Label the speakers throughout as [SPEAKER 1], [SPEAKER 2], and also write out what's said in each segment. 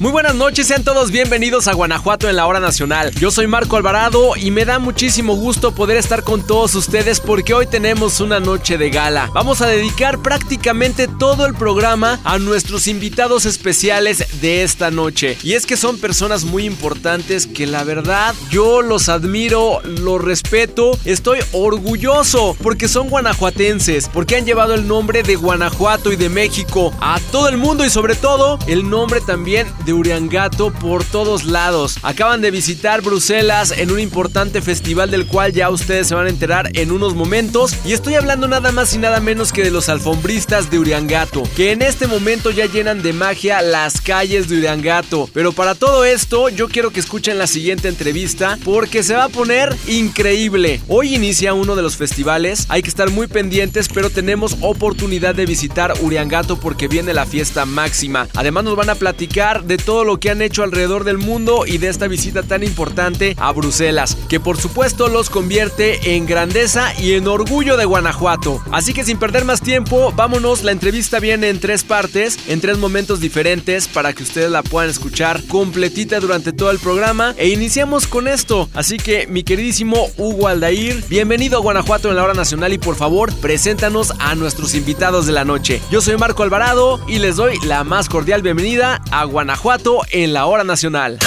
[SPEAKER 1] Muy buenas noches, sean todos bienvenidos a Guanajuato en la hora nacional. Yo soy Marco Alvarado y me da muchísimo gusto poder estar con todos ustedes porque hoy tenemos una noche de gala. Vamos a dedicar prácticamente todo el programa a nuestros invitados especiales de esta noche. Y es que son personas muy importantes que la verdad yo los admiro, los respeto, estoy orgulloso porque son guanajuatenses, porque han llevado el nombre de Guanajuato y de México a todo el mundo y sobre todo el nombre también de Uriangato por todos lados. Acaban de visitar Bruselas en un importante festival del cual ya ustedes se van a enterar en unos momentos. Y estoy hablando nada más y nada menos que de los alfombristas de Uriangato, que en este momento ya llenan de magia las calles de Uriangato. Pero para todo esto, yo quiero que escuchen la siguiente entrevista porque se va a poner increíble. Hoy inicia uno de los festivales, hay que estar muy pendientes, pero tenemos oportunidad de visitar Uriangato porque viene la fiesta máxima. Además nos van a platicar de todo lo que han hecho alrededor del mundo y de esta visita tan importante a Bruselas, que por supuesto los convierte en grandeza y en orgullo de Guanajuato. Así que sin perder más tiempo, vámonos, la entrevista viene en tres partes, en tres momentos diferentes para que ustedes la puedan escuchar completita durante todo el programa e iniciamos con esto. Así que mi queridísimo Hugo Aldair, bienvenido a Guanajuato en la hora nacional y por favor, preséntanos a nuestros invitados de la noche. Yo soy Marco Alvarado y les doy la más cordial bienvenida a Guanajuato en la hora nacional.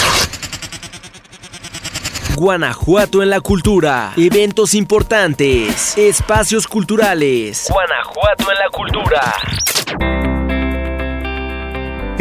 [SPEAKER 1] Guanajuato en la cultura. Eventos importantes. Espacios culturales. Guanajuato en la cultura.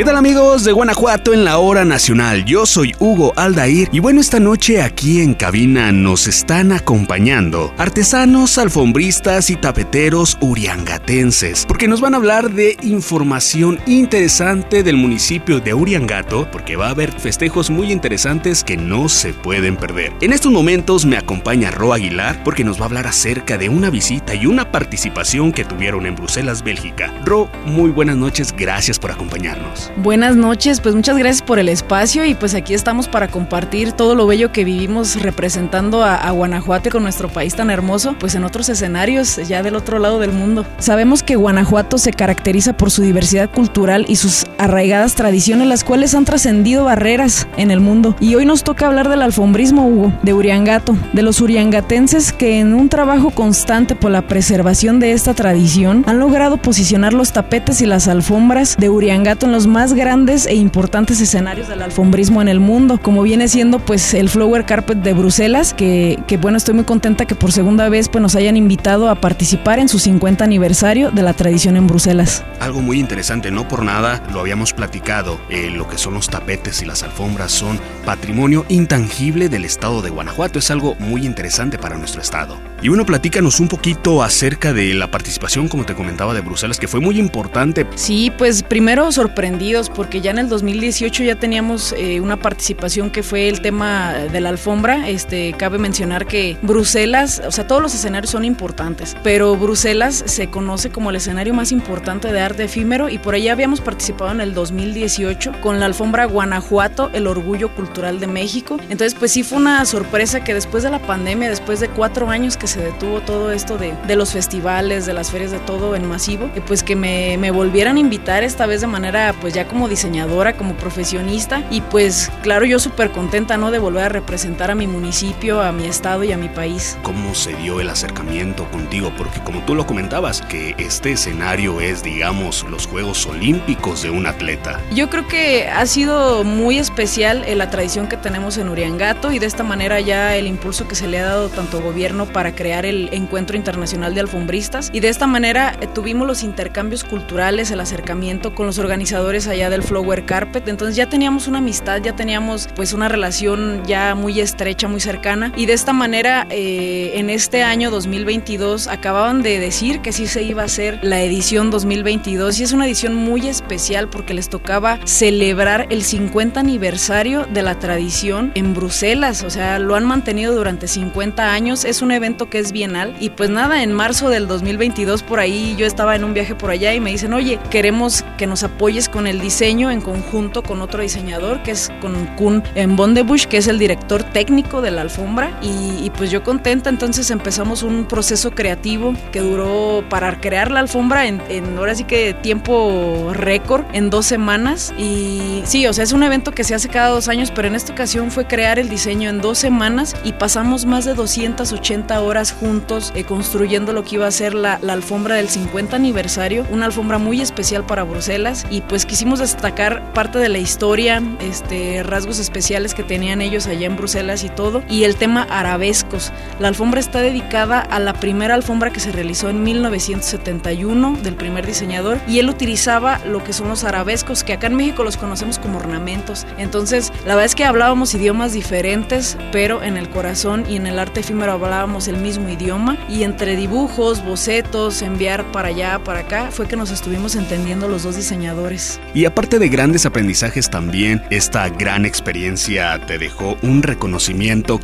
[SPEAKER 2] ¿Qué tal amigos de Guanajuato en la hora nacional? Yo soy Hugo Aldair y bueno, esta noche aquí en cabina nos están acompañando artesanos, alfombristas y tapeteros uriangatenses, porque nos van a hablar de información interesante del municipio de Uriangato, porque va a haber festejos muy interesantes que no se pueden perder. En estos momentos me acompaña Ro Aguilar porque nos va a hablar acerca de una visita y una participación que tuvieron en Bruselas, Bélgica. Ro, muy buenas noches, gracias por acompañarnos.
[SPEAKER 3] Buenas noches, pues muchas gracias por el espacio y pues aquí estamos para compartir todo lo bello que vivimos representando a, Guanajuato con nuestro país tan hermoso, pues en otros escenarios ya del otro lado del mundo. Sabemos que Guanajuato se caracteriza por su diversidad cultural y sus arraigadas tradiciones, las cuales han trascendido barreras en el mundo. Y hoy nos toca hablar del alfombrismo, Hugo, de Uriangato, de los uriangatenses que en un trabajo constante por la preservación de esta tradición han logrado posicionar los tapetes y las alfombras de Uriangato en los más grandes e importantes escenarios del alfombrismo en el mundo, como viene siendo pues el Flower Carpet de Bruselas, que, que bueno, estoy muy contenta que por segunda vez pues nos hayan invitado a participar en su 50 aniversario de la tradición en Bruselas.
[SPEAKER 2] Algo muy interesante, no por nada lo habíamos platicado, eh, lo que son los tapetes y las alfombras son patrimonio intangible del estado de Guanajuato, es algo muy interesante para nuestro estado. Y bueno, platícanos un poquito acerca de la participación, como te comentaba, de Bruselas, que fue muy importante.
[SPEAKER 3] Sí, pues primero sorprendidos, porque ya en el 2018 ya teníamos eh, una participación que fue el tema de la alfombra. Este, cabe mencionar que Bruselas, o sea, todos los escenarios son importantes, pero Bruselas se conoce como el escenario más importante de arte efímero y por ahí habíamos participado en el 2018 con la alfombra Guanajuato, el orgullo cultural de México. Entonces, pues sí fue una sorpresa que después de la pandemia, después de cuatro años que se detuvo todo esto de, de los festivales, de las ferias, de todo en masivo, pues que me, me, volvieran a invitar esta vez de manera pues ya como diseñadora, como profesionista y pues claro yo súper contenta ¿no? de volver a representar a mi municipio, a mi estado y a mi país.
[SPEAKER 2] ¿Cómo se dio el acercamiento contigo? Porque como tú lo comentabas, que este escenario es digamos los Juegos Olímpicos de un atleta.
[SPEAKER 3] Yo creo que ha sido muy especial la tradición que tenemos en Uriangato y de esta manera ya el impulso que se le ha dado tanto gobierno para crear el Encuentro Internacional de Alfombristas. Y de esta manera eh, tuvimos los intercambios culturales, el acercamiento con los organizadores allá del Flower Carpet, entonces ya teníamos una amistad, ya teníamos pues una relación ya muy estrecha, muy cercana. Y de esta manera eh, en este año 2022 acababan de decir que sí se iba a hacer la edición 2022 y es una edición muy especial porque les tocaba celebrar el 50 aniversario de la tradición en Bruselas, o sea, lo han mantenido durante 50 años, es un evento que es bienal. Y pues nada, en marzo del 2022 por ahí yo estaba en un viaje por allá y me dicen, oye, queremos que nos apoyes con el diseño en conjunto con otro diseñador que es con Kun Bondebush, que es el director técnico de la alfombra. Y, pues yo contenta, entonces empezamos un proceso creativo que duró para crear la alfombra en, en ahora sí que tiempo récord, en dos semanas. Y sí, o sea, es un evento que se hace cada dos años, pero en esta ocasión fue crear el diseño en dos semanas y pasamos más de 280 horas juntos eh, construyendo lo que iba a ser la, la alfombra del 50 aniversario, una alfombra muy especial para Bruselas y pues quisimos destacar parte de la historia, este, rasgos especiales que tenían ellos allá en Bruselas y todo, y el tema arabescos. La alfombra está dedicada a la primera alfombra que se realizó en 1971 del primer diseñador y él utilizaba lo que son los arabescos, que acá en México los conocemos como ornamentos. Entonces, la verdad es que hablábamos idiomas diferentes, pero en el corazón y en el arte efímero hablábamos el mismo idioma y entre dibujos, bocetos, enviar para allá, para acá, fue que nos estuvimos entendiendo los dos diseñadores.
[SPEAKER 2] Y aparte de grandes aprendizajes también, esta gran experiencia te dejó un reconocimiento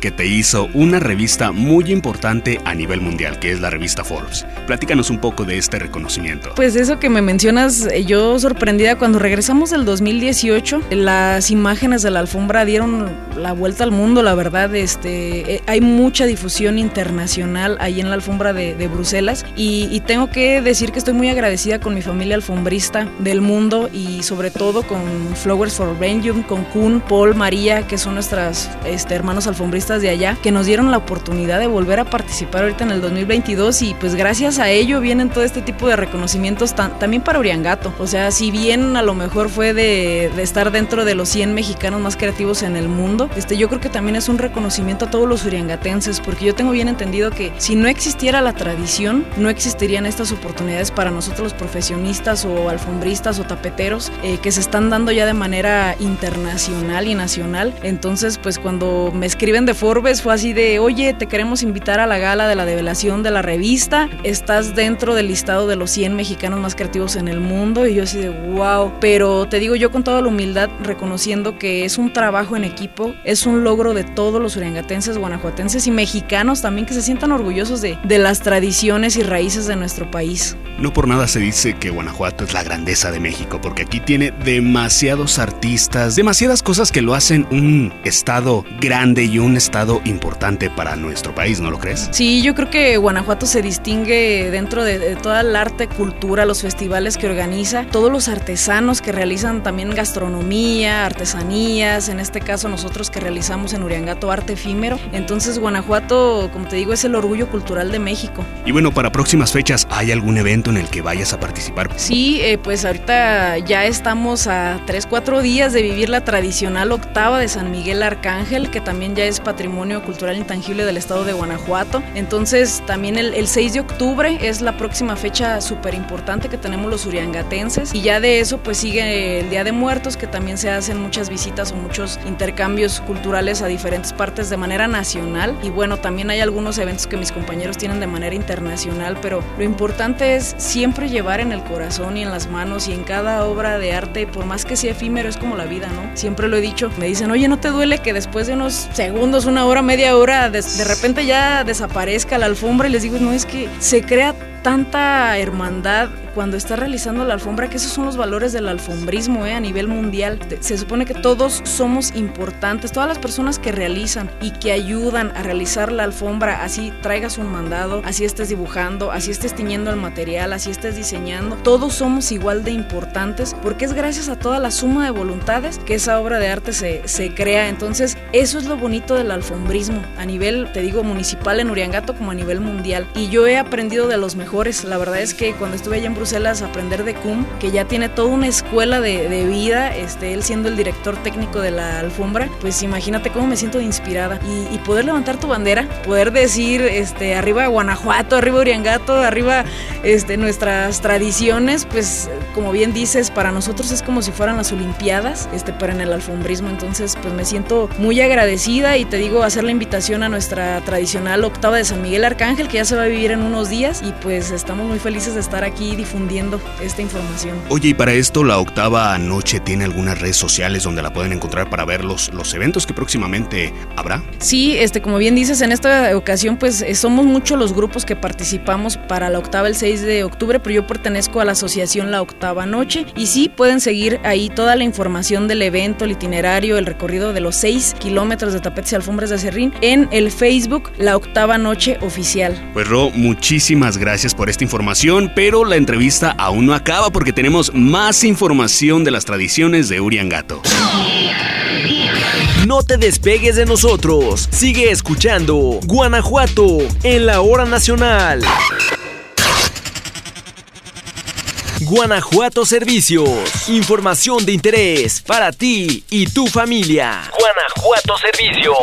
[SPEAKER 2] que te hizo una revista muy importante a nivel mundial, que es la revista Forbes. Platícanos un poco de este reconocimiento.
[SPEAKER 3] Pues eso que me mencionas, eh, yo sorprendida cuando regresamos del 2018, las imágenes de la alfombra dieron la vuelta al mundo, la verdad, este, eh, hay mucha difusión internacional ahí en la alfombra de, Bruselas y, tengo que decir que estoy muy agradecida con mi familia alfombrista del mundo y sobre todo con Flowers for Belgium, con Kun, Paul, María, que son nuestras este, hermanos alfombristas de allá, que nos dieron la oportunidad de volver a participar ahorita en el 2022 y pues gracias a ello vienen todo este tipo de reconocimientos también para Uriangato. O sea, si bien a lo mejor fue de, de estar dentro de los 100 mexicanos más creativos en el mundo, este, yo creo que también es un reconocimiento a todos los uriangatenses, porque yo tengo bien entendido que si no existiera la tradición, no existirían estas oportunidades para nosotros los profesionistas o alfombristas o tapeteros eh, que se están dando ya de manera internacional y nacional. Entonces, pues cuando me escriben de Forbes fue así de, oye, te queremos invitar a la gala de la develación de la revista, estás dentro del listado de los 100 mexicanos más creativos en el mundo y yo así de, wow, pero te digo yo con toda la humildad reconociendo que es un trabajo en equipo, es un logro de todos los uriangatenses, guanajuatenses y mexicanos también que se sientan orgullosos de, de las tradiciones y raíces de nuestro país.
[SPEAKER 2] No por nada se dice que Guanajuato es la grandeza de México, porque aquí tiene demasiados artistas, demasiadas cosas que lo hacen un estado grande y un estado importante para nuestro país, ¿no lo crees?
[SPEAKER 3] Sí, yo creo que Guanajuato se distingue dentro de, de toda el arte, cultura, los festivales que organiza, todos los artesanos que realizan también gastronomía, artesanías, en este caso nosotros que realizamos en Uriangato arte efímero. Entonces Guanajuato, como te digo, es el orgullo cultural de México.
[SPEAKER 2] Y bueno, para próximas fechas, ¿hay algún evento en el que vayas a participar?
[SPEAKER 3] Sí, eh, pues ahorita ya estamos a 3, 4 días de vivir la tradicional octava de San Miguel Arcángel, que también ya es patrimonio cultural intangible del estado de Guanajuato. Entonces también el, el 6 de octubre es la próxima fecha súper importante que tenemos los uriangatenses. Y ya de eso pues sigue el Día de Muertos, que también se hacen muchas visitas o muchos intercambios culturales a diferentes partes de manera nacional. Y bueno, también hay algunos eventos que mis compañeros tienen de manera internacional, pero lo importante es siempre llevar en el corazón y en las manos y en cada obra de arte, por más que sea efímero, es como la vida, ¿no? Siempre lo he dicho. Me dicen, oye, ¿no te duele que después de unos segundos, una hora, media hora, de, de repente ya desaparezca la alfombra? Y les digo, no, es que se crea tanta hermandad cuando está realizando la alfombra, que esos son los valores del alfombrismo ¿eh? a nivel mundial. Se supone que todos somos importantes, todas las personas que realizan y que ayudan a realizar la alfombra, así traigas un mandado, así estés dibujando, así estés tiñendo el material, así estés diseñando, todos somos igual de importantes porque es gracias a toda la suma de voluntades que esa obra de arte se, se crea. Entonces, eso es lo bonito del alfombrismo a nivel, te digo, municipal en Uriangato como a nivel mundial. Y yo he aprendido de los mejores. La verdad es que cuando estuve allá en Bruselas, Bruselas aprender de Cum, que ya tiene toda una escuela de, de, vida, este, él siendo el director técnico de la alfombra, pues imagínate cómo me siento inspirada. Y, y poder levantar tu bandera, poder decir, este, arriba Guanajuato, arriba Uriangato, arriba este, nuestras tradiciones, pues como bien dices, para nosotros es como si fueran las Olimpiadas, este, pero en el alfombrismo. Entonces, pues me siento muy agradecida y te digo, hacer la invitación a nuestra tradicional octava de San Miguel Arcángel, que ya se va a vivir en unos días. Y pues estamos muy felices de estar aquí difundiendo esta información.
[SPEAKER 2] Oye, y para esto la octava noche tiene algunas redes sociales donde la pueden encontrar para ver los, los eventos que próximamente habrá.
[SPEAKER 3] Sí, este, como bien dices, en esta ocasión pues eh, somos muchos los grupos que participamos para la octava el 6 de octubre, pero yo pertenezco a la asociación La Octava Noche y sí pueden seguir ahí toda la información del evento, el itinerario, el recorrido de los 6 kilómetros de tapetes y alfombras de Serrín en el Facebook La Octava Noche Oficial.
[SPEAKER 2] Pues Ro, muchísimas gracias por esta información, pero la entrevista aún no acaba porque tenemos más información de las tradiciones de Uriangato.
[SPEAKER 1] No te despegues de nosotros. Sigue escuchando Guanajuato en la hora nacional. Guanajuato Servicios. Información de interés para ti y tu familia. Guanajuato Servicios.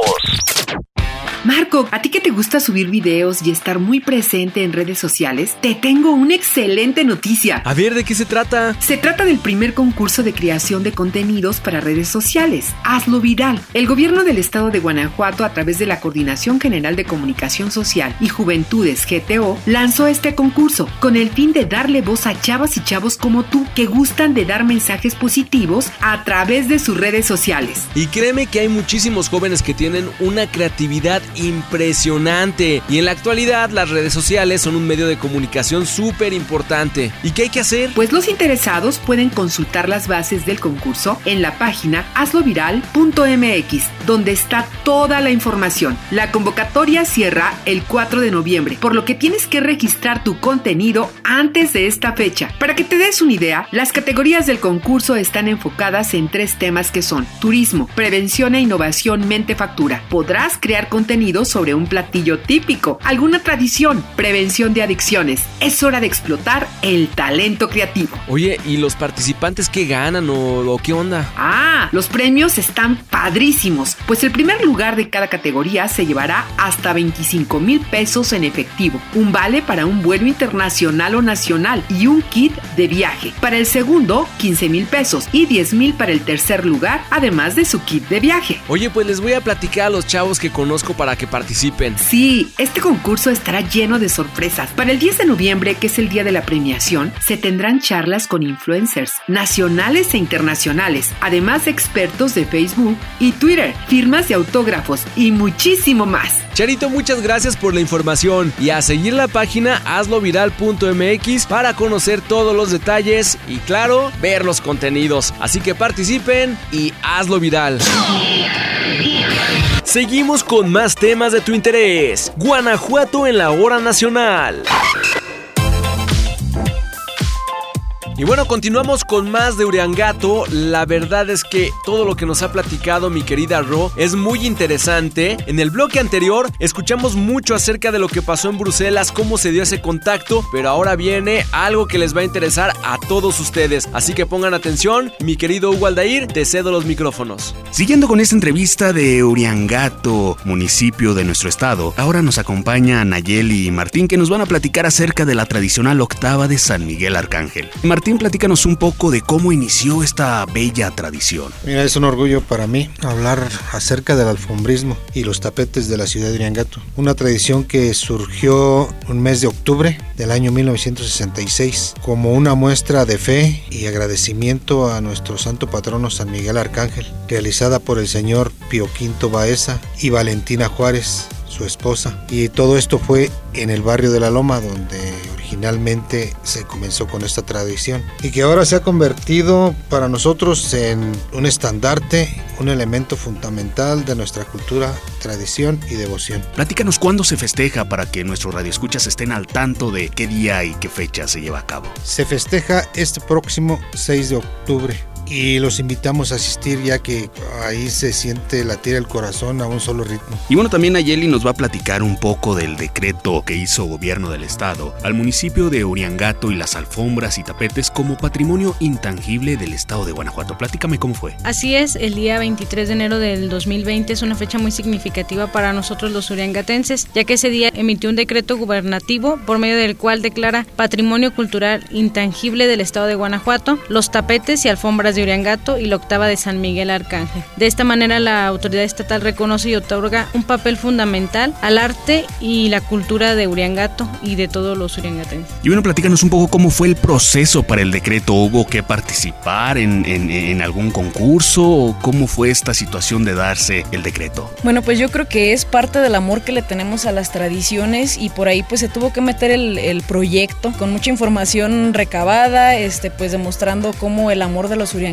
[SPEAKER 4] Marco, ¿a ti que te gusta subir videos y estar muy presente en redes sociales? Te tengo una excelente noticia.
[SPEAKER 1] A ver, ¿de qué se trata?
[SPEAKER 4] Se trata del primer concurso de creación de contenidos para redes sociales. Hazlo viral. El gobierno del estado de Guanajuato, a través de la Coordinación General de Comunicación Social y Juventudes GTO, lanzó este concurso con el fin de darle voz a chavas y chavos como tú que gustan de dar mensajes positivos a través de sus redes sociales.
[SPEAKER 1] Y créeme que hay muchísimos jóvenes que tienen una creatividad impresionante. Y en la actualidad las redes sociales son un medio de comunicación súper importante. ¿Y qué hay que hacer?
[SPEAKER 4] Pues los interesados pueden consultar las bases del concurso en la página hazloviral.mx, donde está toda la información. La convocatoria cierra el 4 de noviembre, por lo que tienes que registrar tu contenido antes de esta fecha. Para que te des una idea, las categorías del concurso están enfocadas en tres temas que son turismo, prevención e innovación mente factura. Podrás crear contenido sobre un platillo típico, alguna tradición, prevención de adicciones. Es hora de explotar el talento creativo.
[SPEAKER 1] Oye, ¿y los participantes qué ganan o, o qué onda?
[SPEAKER 4] Ah, los premios están padrísimos, pues el primer lugar de cada categoría se llevará hasta 25 mil pesos en efectivo, un vale para un vuelo internacional o nacional y un kit de viaje. Para el segundo, 15 mil pesos y 10 mil para el tercer lugar, además de su kit de viaje.
[SPEAKER 1] Oye, pues les voy a platicar a los chavos que conozco para que participen.
[SPEAKER 4] Sí, este concurso estará lleno de sorpresas. Para el 10 de noviembre, que es el día de la premiación, se tendrán charlas con influencers nacionales e internacionales, además de expertos de Facebook y Twitter, firmas de autógrafos y muchísimo más.
[SPEAKER 1] Charito, muchas gracias por la información y a seguir la página hazloviral.mx para conocer todos los detalles y claro, ver los contenidos. Así que participen y hazlo viral. Seguimos con más temas de tu interés. Guanajuato en la hora nacional. Y bueno, continuamos con más de Uriangato. La verdad es que todo lo que nos ha platicado mi querida Ro es muy interesante. En el bloque anterior escuchamos mucho acerca de lo que pasó en Bruselas, cómo se dio ese contacto, pero ahora viene algo que les va a interesar a todos ustedes. Así que pongan atención, mi querido Hugo Aldair, te cedo los micrófonos.
[SPEAKER 2] Siguiendo con esta entrevista de Uriangato, municipio de nuestro estado, ahora nos acompaña Nayeli y Martín que nos van a platicar acerca de la tradicional octava de San Miguel Arcángel. Platícanos un poco de cómo inició esta bella tradición.
[SPEAKER 5] Mira, es un orgullo para mí hablar acerca del alfombrismo y los tapetes de la ciudad de Uriangato. Una tradición que surgió un mes de octubre del año 1966 como una muestra de fe y agradecimiento a nuestro santo patrono San Miguel Arcángel, realizada por el señor Pio Quinto Baeza y Valentina Juárez, su esposa. Y todo esto fue en el barrio de La Loma, donde originalmente se comenzó con esta tradición y que ahora se ha convertido para nosotros en un estandarte, un elemento fundamental de nuestra cultura, tradición y devoción.
[SPEAKER 2] Platícanos cuándo se festeja para que nuestros radioescuchas estén al tanto de qué día y qué fecha se lleva a cabo.
[SPEAKER 5] Se festeja este próximo 6 de octubre y los invitamos a asistir ya que ahí se siente latir el corazón a un solo ritmo.
[SPEAKER 2] Y bueno, también Ayeli nos va a platicar un poco del decreto que hizo gobierno del estado al municipio de Uriangato y las alfombras y tapetes como patrimonio intangible del estado de Guanajuato. Platícame cómo fue.
[SPEAKER 6] Así es, el día 23 de enero del 2020 es una fecha muy significativa para nosotros los uriangatenses, ya que ese día emitió un decreto gubernativo por medio del cual declara patrimonio cultural intangible del estado de Guanajuato los tapetes y alfombras de Uriangato y la octava de San Miguel Arcángel. De esta manera la autoridad estatal reconoce y otorga un papel fundamental al arte y la cultura de Uriangato y de todos los uriangatenses.
[SPEAKER 2] Y bueno, platícanos un poco cómo fue el proceso para el decreto. ¿Hubo que participar en, en algún concurso o cómo fue esta situación de darse el decreto?
[SPEAKER 3] Bueno, pues yo creo que es parte del amor que le tenemos a las tradiciones y por ahí pues se tuvo que meter el, el proyecto con mucha información recabada, este pues demostrando cómo el amor de los uriangatenses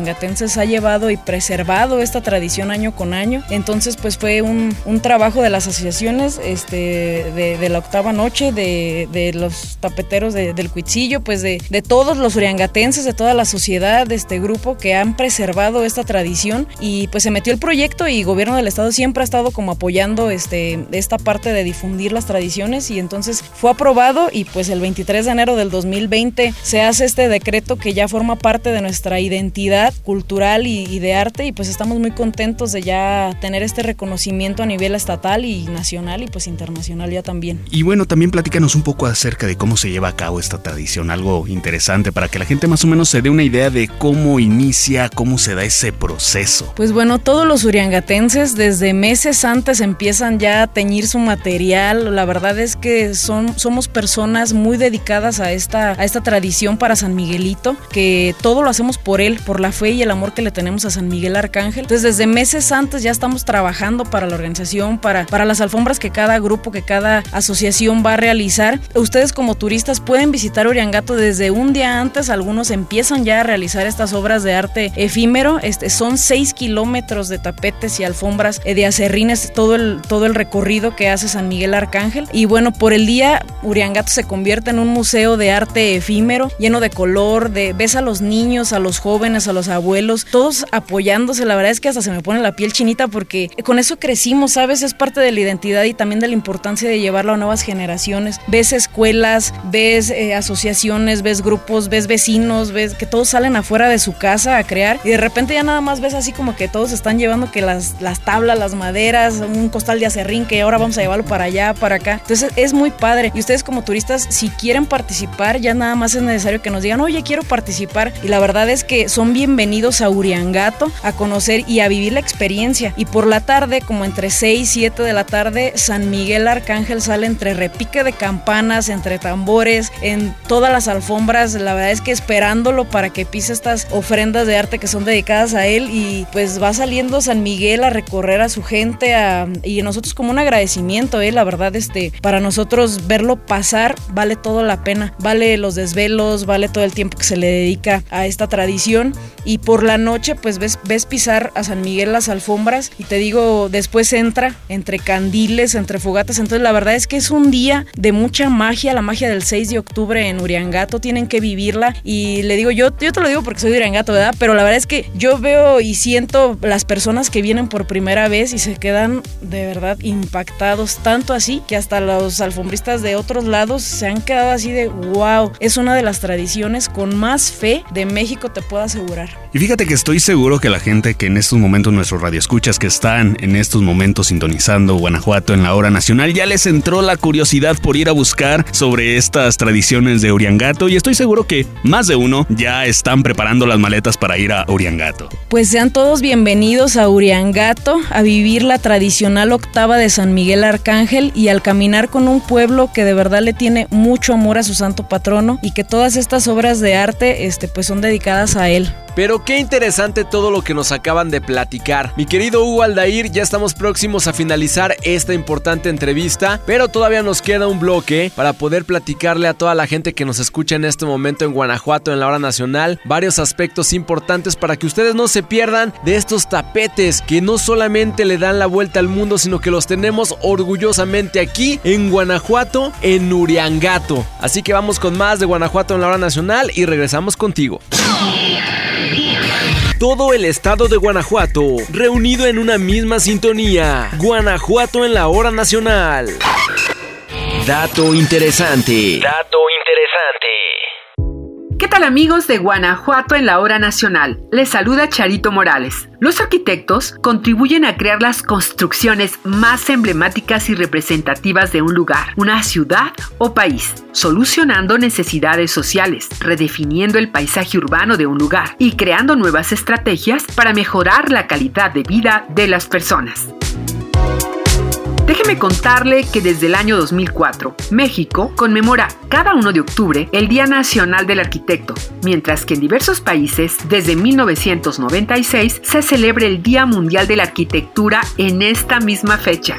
[SPEAKER 3] ha llevado y preservado esta tradición año con año. Entonces pues fue un, un trabajo de las asociaciones este, de, de la octava noche, de, de los tapeteros de, del Cuitzillo, pues de, de todos los uriangatenses, de toda la sociedad, de este grupo que han preservado esta tradición y pues se metió el proyecto y gobierno del estado siempre ha estado como apoyando este, esta parte de difundir las tradiciones y entonces fue aprobado y pues el 23 de enero del 2020 se hace este decreto que ya forma parte de nuestra identidad cultural y, y de arte y pues estamos muy contentos de ya tener este reconocimiento a nivel estatal y nacional y pues internacional ya también.
[SPEAKER 2] Y bueno, también platícanos un poco acerca de cómo se lleva a cabo esta tradición, algo interesante para que la gente más o menos se dé una idea de cómo inicia, cómo se da ese proceso.
[SPEAKER 3] Pues bueno, todos los uriangatenses desde meses antes empiezan ya a teñir su material. La verdad es que son, somos personas muy dedicadas a esta, a esta tradición para San Miguelito, que todo lo hacemos por él, por la fe y el amor que le tenemos a San Miguel Arcángel. Entonces desde meses antes ya estamos trabajando para la organización, para, para las alfombras que cada grupo, que cada asociación va a realizar. Ustedes como turistas pueden visitar Uriangato desde un día antes, algunos empiezan ya a realizar estas obras de arte efímero. Este, son seis kilómetros de tapetes y alfombras eh, de acerrines, todo el, todo el recorrido que hace San Miguel Arcángel. Y bueno, por el día Uriangato se convierte en un museo de arte efímero, lleno de color, de ves a los niños, a los jóvenes, a los abuelos, todos apoyándose. La verdad es que hasta se me pone la piel chinita porque con eso crecimos, ¿sabes? Es parte de la identidad y también de la importancia de llevarlo a nuevas generaciones. Ves escuelas, ves eh, asociaciones, ves grupos, ves vecinos, ves que todos salen afuera de su casa a crear y de repente ya nada más ves así como que todos están llevando que las, las tablas, las maderas, un costal de acerrín que ahora vamos a llevarlo para allá, para acá. Entonces es muy padre. Y ustedes como turistas, si quieren participar, ya nada más es necesario que nos digan, oye, quiero participar. Y la verdad es que son bienvenidos a Uriangato a conocer y a vivir la experiencia. Y por la tarde, como entre 6 y 7 de la tarde, San Miguel Arcángel sale entre repique de campanas, entre tambores, en todas las alfombras. La verdad es que esperándolo para que pise estas ofrendas de arte que son dedicadas a él. Y pues va saliendo San Miguel a recorrer a su gente a, y nosotros como un agradecimiento, ¿eh? la verdad, este, para nosotros verlo pasar vale todo la pena. Vale los desvelos, vale todo el tiempo que se le dedica a esta tradición. Y por la noche, pues ves, ves pisar a San Miguel las alfombras y te digo, después entra entre candiles, entre fogatas. Entonces, la verdad es que es un día de mucha magia, la magia del 6 de octubre en Uriangato. Tienen que vivirla. Y le digo, yo, yo te lo digo porque soy de Uriangato, ¿verdad? Pero la verdad es que yo veo y siento las personas que vienen por primera vez y se quedan de verdad impactados, tanto así que hasta los alfombristas de otros lados se han quedado así de wow, es una de las tradiciones con más fe de México, te puedo asegurar.
[SPEAKER 2] Y fíjate que estoy seguro que la gente que en estos momentos nuestros radioescuchas que están en estos momentos sintonizando Guanajuato en la hora nacional ya les entró la curiosidad por ir a buscar sobre estas tradiciones de Uriangato y estoy seguro que más de uno ya están preparando las maletas para ir a Uriangato.
[SPEAKER 3] Pues sean todos bienvenidos a Uriangato a vivir la tradicional octava de San Miguel Arcángel y al caminar con un pueblo que de verdad le tiene mucho amor a su santo patrono y que todas estas obras de arte este pues son dedicadas a él.
[SPEAKER 1] Pero qué interesante todo lo que nos acaban de platicar. Mi querido Hugo Aldair, ya estamos próximos a finalizar esta importante entrevista, pero todavía nos queda un bloque para poder platicarle a toda la gente que nos escucha en este momento en Guanajuato, en la hora nacional, varios aspectos importantes para que ustedes no se pierdan de estos tapetes que no solamente le dan la vuelta al mundo, sino que los tenemos orgullosamente aquí en Guanajuato, en Uriangato. Así que vamos con más de Guanajuato en la hora nacional y regresamos contigo. Todo el estado de Guanajuato, reunido en una misma sintonía. Guanajuato en la hora nacional. Dato interesante. Dato interesante.
[SPEAKER 4] ¿Qué tal amigos de Guanajuato en la hora nacional? Les saluda Charito Morales. Los arquitectos contribuyen a crear las construcciones más emblemáticas y representativas de un lugar, una ciudad o país, solucionando necesidades sociales, redefiniendo el paisaje urbano de un lugar y creando nuevas estrategias para mejorar la calidad de vida de las personas. Déjeme contarle que desde el año 2004, México conmemora cada 1 de octubre el Día Nacional del Arquitecto, mientras que en diversos países, desde 1996, se celebra el Día Mundial de la Arquitectura en esta misma fecha.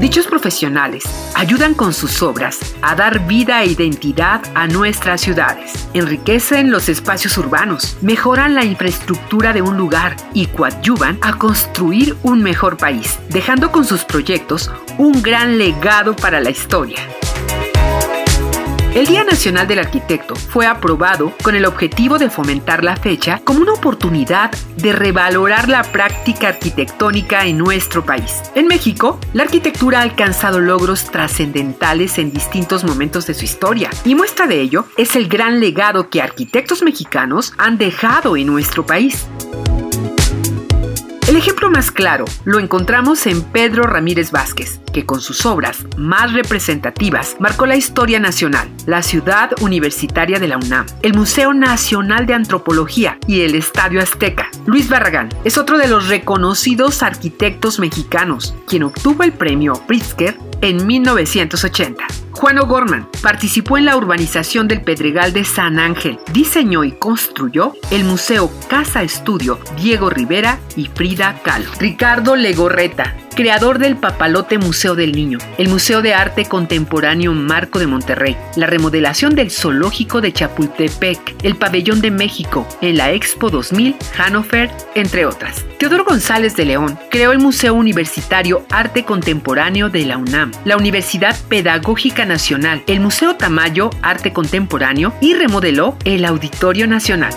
[SPEAKER 4] Dichos profesionales ayudan con sus obras a dar vida e identidad a nuestras ciudades, enriquecen los espacios urbanos, mejoran la infraestructura de un lugar y coadyuvan a construir un mejor país, dejando con sus proyectos un gran legado para la historia. El Día Nacional del Arquitecto fue aprobado con el objetivo de fomentar la fecha como una oportunidad de revalorar la práctica arquitectónica en nuestro país. En México, la arquitectura ha alcanzado logros trascendentales en distintos momentos de su historia, y muestra de ello es el gran legado que arquitectos mexicanos han dejado en nuestro país. El ejemplo más claro lo encontramos en Pedro Ramírez Vázquez, que con sus obras más representativas marcó la historia nacional, la ciudad universitaria de la UNAM, el Museo Nacional de Antropología y el Estadio Azteca. Luis Barragán es otro de los reconocidos arquitectos mexicanos, quien obtuvo el premio Pritzker en 1980. Juan O'Gorman participó en la urbanización del Pedregal de San Ángel, diseñó y construyó el Museo Casa Estudio Diego Rivera y Frida Kahlo. Ricardo Legorreta creador del Papalote Museo del Niño, el Museo de Arte Contemporáneo Marco de Monterrey, la remodelación del Zoológico de Chapultepec, el Pabellón de México, en la Expo 2000, Hannover, entre otras. Teodoro González de León creó el Museo Universitario Arte Contemporáneo de la UNAM, la Universidad Pedagógica Nacional, el Museo Tamayo Arte Contemporáneo y remodeló el Auditorio Nacional.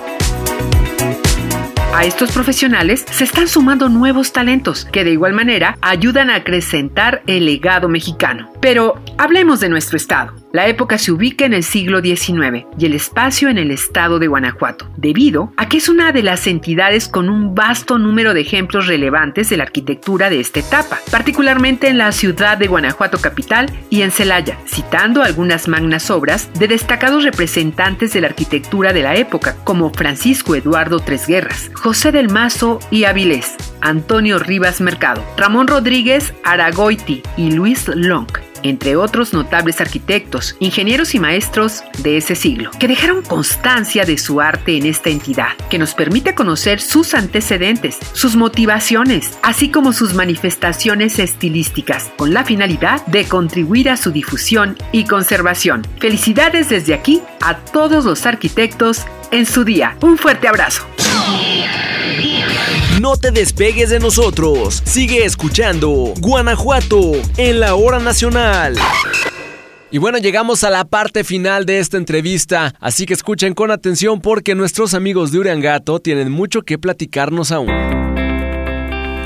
[SPEAKER 4] A estos profesionales se están sumando nuevos talentos que de igual manera ayudan a acrecentar el legado mexicano. Pero hablemos de nuestro estado. La época se ubica en el siglo XIX y el espacio en el estado de Guanajuato, debido a que es una de las entidades con un vasto número de ejemplos relevantes de la arquitectura de esta etapa, particularmente en la ciudad de Guanajuato capital y en Celaya, citando algunas magnas obras de destacados representantes de la arquitectura de la época, como Francisco Eduardo Tresguerras, José del Mazo y Avilés, Antonio Rivas Mercado, Ramón Rodríguez Aragoiti y Luis Long entre otros notables arquitectos, ingenieros y maestros de ese siglo, que dejaron constancia de su arte en esta entidad, que nos permite conocer sus antecedentes, sus motivaciones, así como sus manifestaciones estilísticas, con la finalidad de contribuir a su difusión y conservación. Felicidades desde aquí a todos los arquitectos en su día. Un fuerte abrazo.
[SPEAKER 1] No te despegues de nosotros. Sigue escuchando Guanajuato en la hora nacional. Y bueno, llegamos a la parte final de esta entrevista, así que escuchen con atención porque nuestros amigos de Uriangato tienen mucho que platicarnos aún.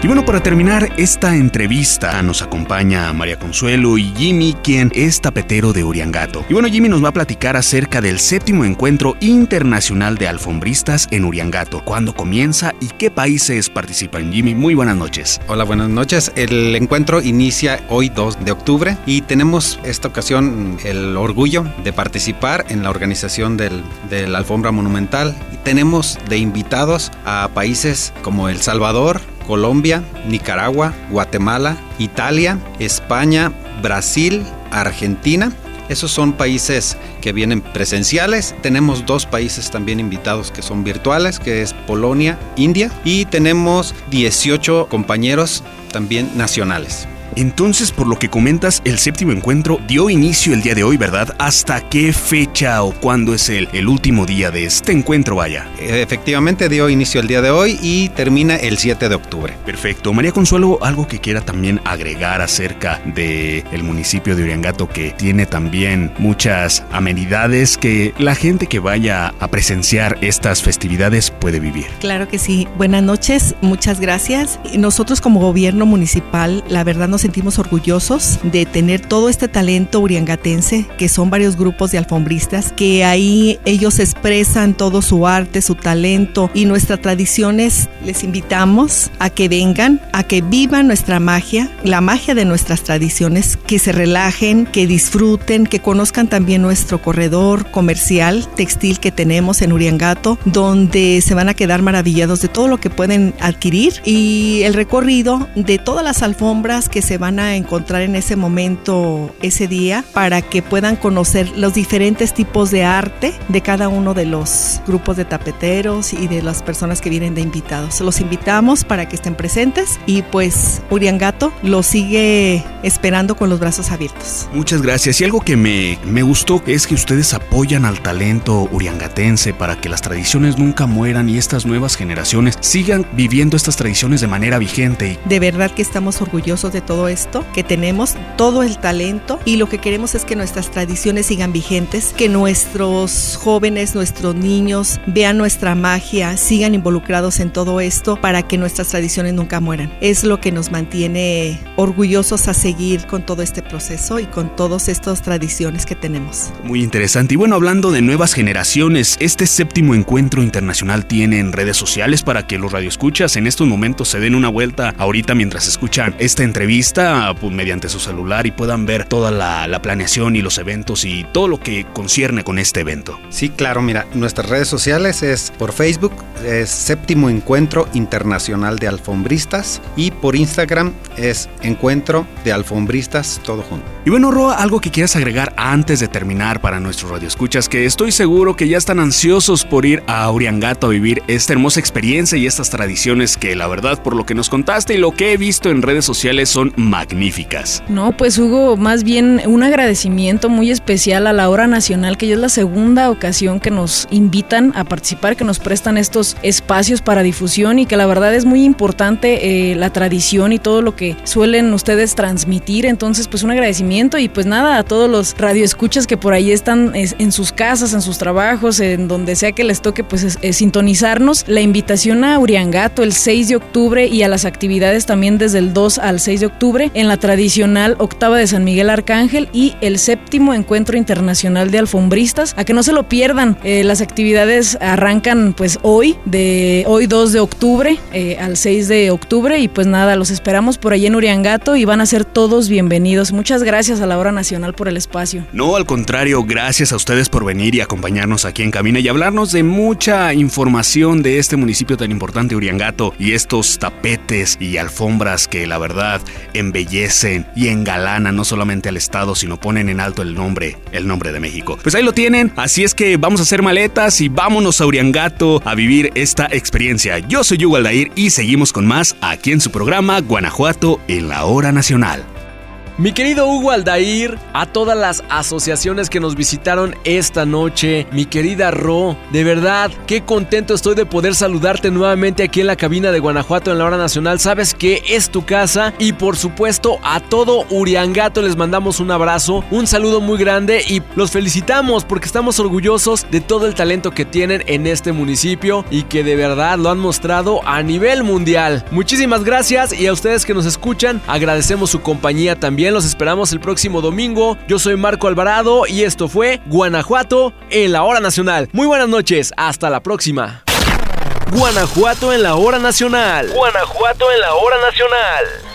[SPEAKER 2] Y bueno, para terminar esta entrevista nos acompaña María Consuelo y Jimmy, quien es tapetero de Uriangato. Y bueno, Jimmy nos va a platicar acerca del séptimo encuentro internacional de alfombristas en Uriangato, cuándo comienza y qué países participan. Jimmy, muy buenas noches.
[SPEAKER 7] Hola, buenas noches. El encuentro inicia hoy 2 de octubre y tenemos esta ocasión el orgullo de participar en la organización del, de la alfombra monumental. tenemos de invitados a países como El Salvador, Colombia, Nicaragua, Guatemala, Italia, España, Brasil, Argentina. Esos son países que vienen presenciales. Tenemos dos países también invitados que son virtuales, que es Polonia, India. Y tenemos 18 compañeros también nacionales.
[SPEAKER 2] Entonces, por lo que comentas, el séptimo encuentro dio inicio el día de hoy, ¿verdad? ¿Hasta qué fecha o cuándo es el, el último día de este encuentro, vaya?
[SPEAKER 7] Efectivamente, dio inicio el día de hoy y termina el 7 de octubre.
[SPEAKER 2] Perfecto. María Consuelo, algo que quiera también agregar acerca del el municipio de Uriangato, que tiene también muchas amenidades que la gente que vaya a presenciar estas festividades puede vivir.
[SPEAKER 8] Claro que sí. Buenas noches, muchas gracias. Nosotros como gobierno municipal, la verdad nos sentimos orgullosos de tener todo este talento uriangatense, que son varios grupos de alfombristas, que ahí ellos expresan todo su arte, su talento y nuestras tradiciones. Les invitamos a que vengan, a que vivan nuestra magia, la magia de nuestras tradiciones, que se relajen, que disfruten, que conozcan también nuestro corredor comercial textil que tenemos en Uriangato, donde se van a quedar maravillados de todo lo que pueden adquirir y el recorrido de todas las alfombras que se van a encontrar en ese momento, ese día, para que puedan conocer los diferentes tipos de arte de cada uno de los grupos de tapeteros y de las personas que vienen de invitados. Los invitamos para que estén presentes y pues Uriangato los sigue esperando con los brazos abiertos.
[SPEAKER 2] Muchas gracias. Y algo que me, me gustó es que ustedes apoyan al talento uriangatense para que las tradiciones nunca mueran y estas nuevas generaciones sigan viviendo estas tradiciones de manera vigente.
[SPEAKER 8] De verdad que estamos orgullosos de todo esto, que tenemos todo el talento y lo que queremos es que nuestras tradiciones sigan vigentes, que nuestros jóvenes, nuestros niños vean nuestra magia, sigan involucrados en todo esto para que nuestras tradiciones nunca mueran. Es lo que nos mantiene orgullosos a seguir con todo este proceso y con todas estas tradiciones que tenemos.
[SPEAKER 2] Muy interesante. Y bueno, hablando de nuevas generaciones, este séptimo encuentro internacional tiene en redes sociales para que los radioescuchas en estos momentos se den una vuelta ahorita mientras escuchan esta entrevista pues, mediante su celular y puedan ver toda la, la planeación y los eventos y todo lo que concierne con este evento.
[SPEAKER 7] Sí, claro, mira, nuestras redes sociales es por Facebook, es Séptimo Encuentro Internacional de Alfombristas y por Instagram es Encuentro de Alfombristas todo junto.
[SPEAKER 2] Y bueno, Roa, algo que quieras agregar antes de terminar para nuestros radioescuchas, que estoy seguro que ya están ansiosos por ir a Auriangato a vivir esta hermosa experiencia y estas tradiciones que la verdad por lo que nos contaste y lo que he visto en redes sociales son magníficas.
[SPEAKER 3] No, pues Hugo, más bien un agradecimiento muy especial a la Hora Nacional, que ya es la segunda ocasión que nos invitan a participar, que nos prestan estos espacios para difusión y que la verdad es muy importante eh, la tradición y todo lo que suelen ustedes transmitir. Entonces, pues un agradecimiento y pues nada, a todos los radioescuchas que por ahí están en sus casas, en sus trabajos, en donde sea que les toque, pues es, es sintonizarnos. La invitación a Uriangato el 6 de octubre y a las actividades también desde el 2 al 6 de octubre en la tradicional octava de San Miguel Arcángel y el séptimo encuentro internacional de alfombristas. A que no se lo pierdan, eh, las actividades arrancan pues hoy, de hoy 2 de octubre eh, al 6 de octubre y pues nada, los esperamos por ahí en Uriangato y van a ser todos bienvenidos. Muchas gracias a la Hora Nacional por el espacio.
[SPEAKER 2] No, al contrario, gracias a ustedes por venir y acompañarnos aquí en Cabina y hablarnos de mucha información de este municipio tan importante, Uriangato, y estos tapetes y alfombras que la verdad embellecen y engalanan no solamente al Estado, sino ponen en alto el nombre, el nombre de México. Pues ahí lo tienen, así es que vamos a hacer maletas y vámonos a Uriangato a vivir esta experiencia. Yo soy Hugo Aldair y seguimos con más aquí en su programa Guanajuato en la Hora Nacional.
[SPEAKER 1] Mi querido Hugo Aldair, a todas las asociaciones que nos visitaron esta noche, mi querida Ro, de verdad, qué contento estoy de poder saludarte nuevamente aquí en la cabina de Guanajuato en la hora nacional. Sabes que es tu casa y por supuesto a todo Uriangato les mandamos un abrazo, un saludo muy grande y los felicitamos porque estamos orgullosos de todo el talento que tienen en este municipio y que de verdad lo han mostrado a nivel mundial. Muchísimas gracias y a ustedes que nos escuchan agradecemos su compañía también los esperamos el próximo domingo. Yo soy Marco Alvarado y esto fue Guanajuato en la Hora Nacional. Muy buenas noches, hasta la próxima. Guanajuato en la Hora Nacional. Guanajuato en la Hora Nacional.